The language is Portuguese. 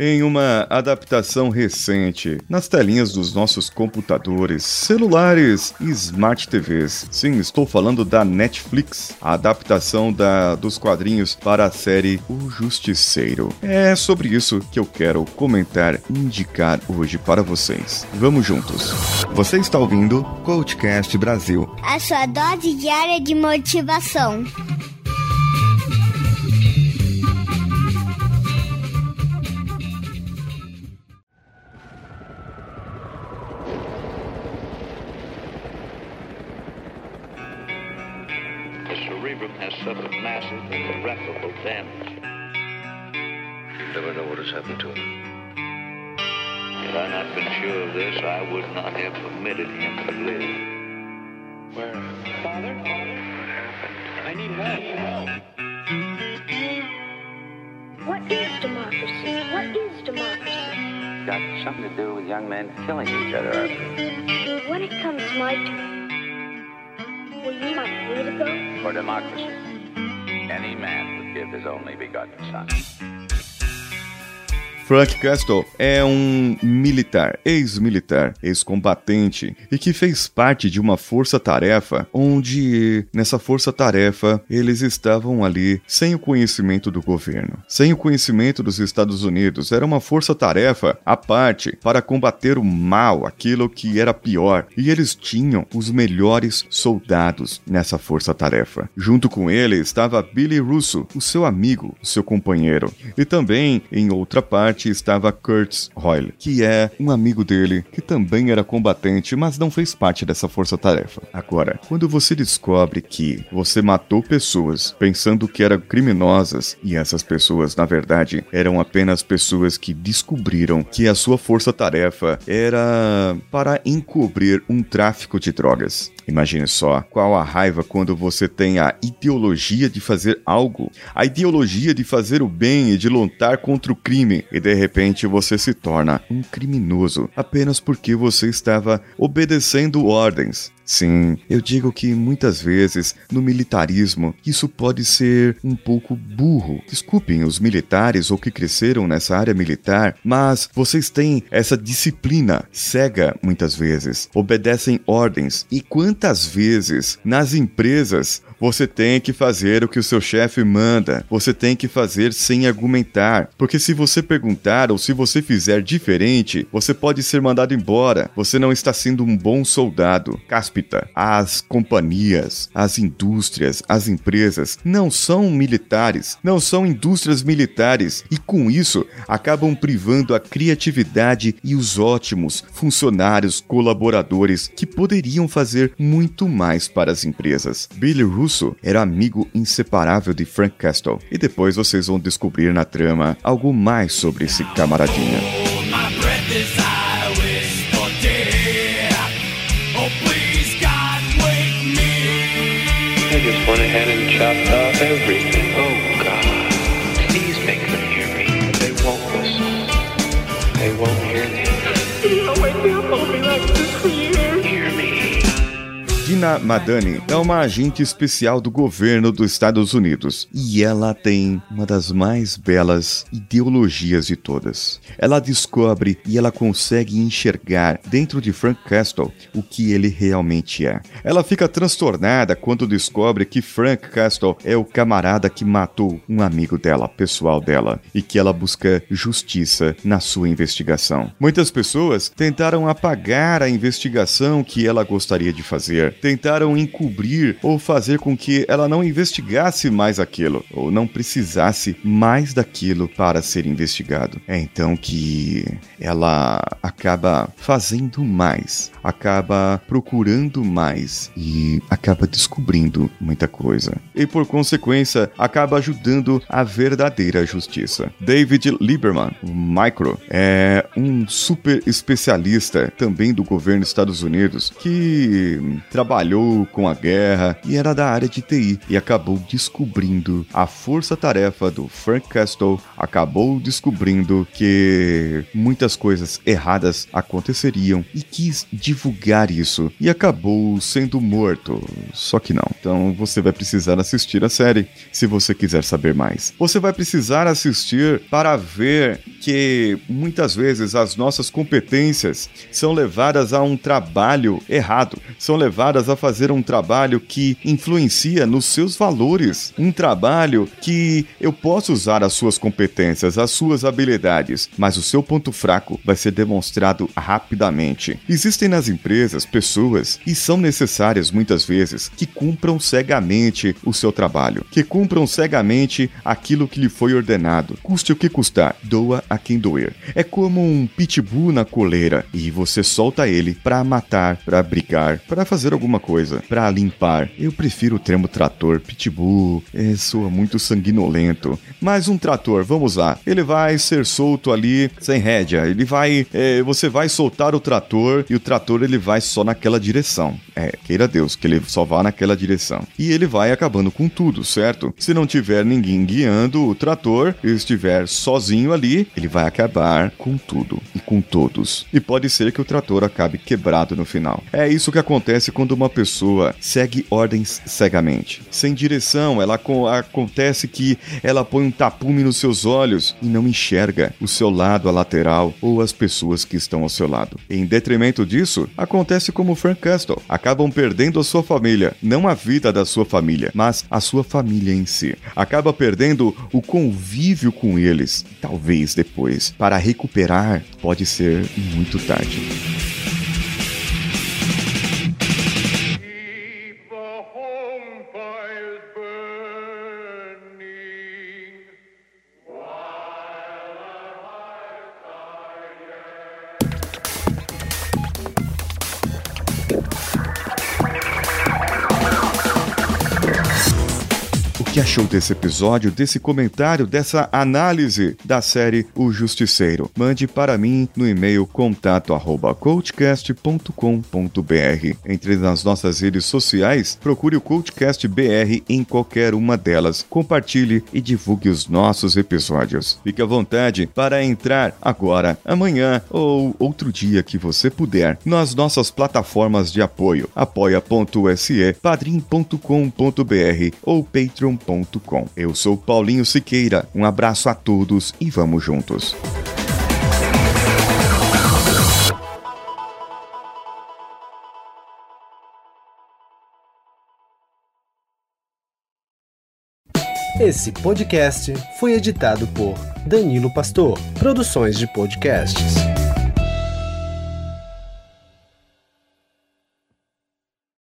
Em uma adaptação recente, nas telinhas dos nossos computadores, celulares e smart TVs. Sim, estou falando da Netflix, a adaptação da, dos quadrinhos para a série O Justiceiro. É sobre isso que eu quero comentar e indicar hoje para vocês. Vamos juntos. Você está ouvindo Coachcast Brasil a sua dose diária de motivação. Suffered massive and irreparable damage. You never know what has happened to him. Had I not been sure of this, I would not have permitted him to live. Where? Father? What happened? I need help. What is democracy? What is democracy? Got something to do with young men killing each other, I believe. When it comes my turn, For democracy, any man would give his only begotten son. Frank Castle é um militar, ex-militar, ex-combatente e que fez parte de uma força-tarefa onde, nessa força-tarefa, eles estavam ali sem o conhecimento do governo, sem o conhecimento dos Estados Unidos. Era uma força-tarefa à parte para combater o mal, aquilo que era pior, e eles tinham os melhores soldados nessa força-tarefa. Junto com ele estava Billy Russo, o seu amigo, o seu companheiro, e também, em outra parte, estava Kurtz Royle, que é um amigo dele que também era combatente, mas não fez parte dessa força-tarefa. Agora, quando você descobre que você matou pessoas pensando que eram criminosas e essas pessoas, na verdade, eram apenas pessoas que descobriram que a sua força-tarefa era para encobrir um tráfico de drogas. Imagine só qual a raiva quando você tem a ideologia de fazer algo, a ideologia de fazer o bem e de lutar contra o crime, e de repente você se torna um criminoso apenas porque você estava obedecendo ordens. Sim, eu digo que muitas vezes no militarismo isso pode ser um pouco burro. Desculpem os militares ou que cresceram nessa área militar, mas vocês têm essa disciplina cega muitas vezes, obedecem ordens. E quantas vezes nas empresas você tem que fazer o que o seu chefe manda. Você tem que fazer sem argumentar. Porque se você perguntar ou se você fizer diferente, você pode ser mandado embora. Você não está sendo um bom soldado. As companhias, as indústrias, as empresas não são militares, não são indústrias militares e com isso acabam privando a criatividade e os ótimos funcionários colaboradores que poderiam fazer muito mais para as empresas. Billy Russo era amigo inseparável de Frank Castle, e depois vocês vão descobrir na trama algo mais sobre esse camaradinha. Dina Madani é uma agente especial do governo dos Estados Unidos e ela tem uma das mais belas ideologias de todas. Ela descobre e ela consegue enxergar dentro de Frank Castle o que ele realmente é. Ela fica transtornada quando descobre que Frank Castle é o camarada que matou um amigo dela, pessoal dela, e que ela busca justiça na sua investigação. Muitas pessoas tentaram apagar a investigação que ela gostaria de fazer, tentaram encobrir ou fazer com que ela não investigasse mais aquilo, ou não precisasse mais daquilo para ser investigado. É então que ela acaba fazendo mais, acaba procurando mais e acaba descobrindo muita coisa. E por consequência, acaba ajudando a verdadeira justiça. David Lieberman, o Micro, é um super especialista também do governo dos Estados Unidos que trabalhou trabalhou com a guerra e era da área de TI e acabou descobrindo a força-tarefa do Frank Castle, acabou descobrindo que muitas coisas erradas aconteceriam e quis divulgar isso e acabou sendo morto. Só que não. Então você vai precisar assistir a série se você quiser saber mais. Você vai precisar assistir para ver que muitas vezes as nossas competências são levadas a um trabalho errado, são levadas a fazer um trabalho que influencia nos seus valores, um trabalho que eu posso usar as suas competências, as suas habilidades, mas o seu ponto fraco vai ser demonstrado rapidamente. Existem nas empresas pessoas e são necessárias muitas vezes que cumpram cegamente o seu trabalho, que cumpram cegamente aquilo que lhe foi ordenado, custe o que custar, doa a quem doer. É como um pitbull na coleira e você solta ele para matar, para brigar, para fazer alguma coisa, para limpar. Eu prefiro o termo trator, pitbull, é, soa muito sanguinolento. Mas um trator, vamos lá, ele vai ser solto ali sem rédea, ele vai, é, você vai soltar o trator e o trator ele vai só naquela direção. É, queira Deus que ele só vá naquela direção. E ele vai acabando com tudo, certo? Se não tiver ninguém guiando o trator, estiver sozinho ali, ele vai acabar com tudo e com todos. E pode ser que o trator acabe quebrado no final. É isso que acontece quando uma pessoa segue ordens cegamente. Sem direção, ela co- acontece que ela põe um tapume nos seus olhos e não enxerga o seu lado, a lateral ou as pessoas que estão ao seu lado. Em detrimento disso, acontece como Frank Castle. Acabam perdendo a sua família, não a vida da sua família, mas a sua família em si. Acaba perdendo o convívio com eles. Talvez depois, para recuperar, pode ser muito tarde. Que achou desse episódio, desse comentário, dessa análise da série O Justiceiro? Mande para mim no e-mail contato arroba coachcast.com.br. Entre nas nossas redes sociais, procure o Coachcast BR em qualquer uma delas. Compartilhe e divulgue os nossos episódios. Fique à vontade para entrar agora, amanhã ou outro dia que você puder nas nossas plataformas de apoio apoia.se, padrim.com.br ou patreon.com. Eu sou Paulinho Siqueira. Um abraço a todos e vamos juntos. Esse podcast foi editado por Danilo Pastor, Produções de Podcasts.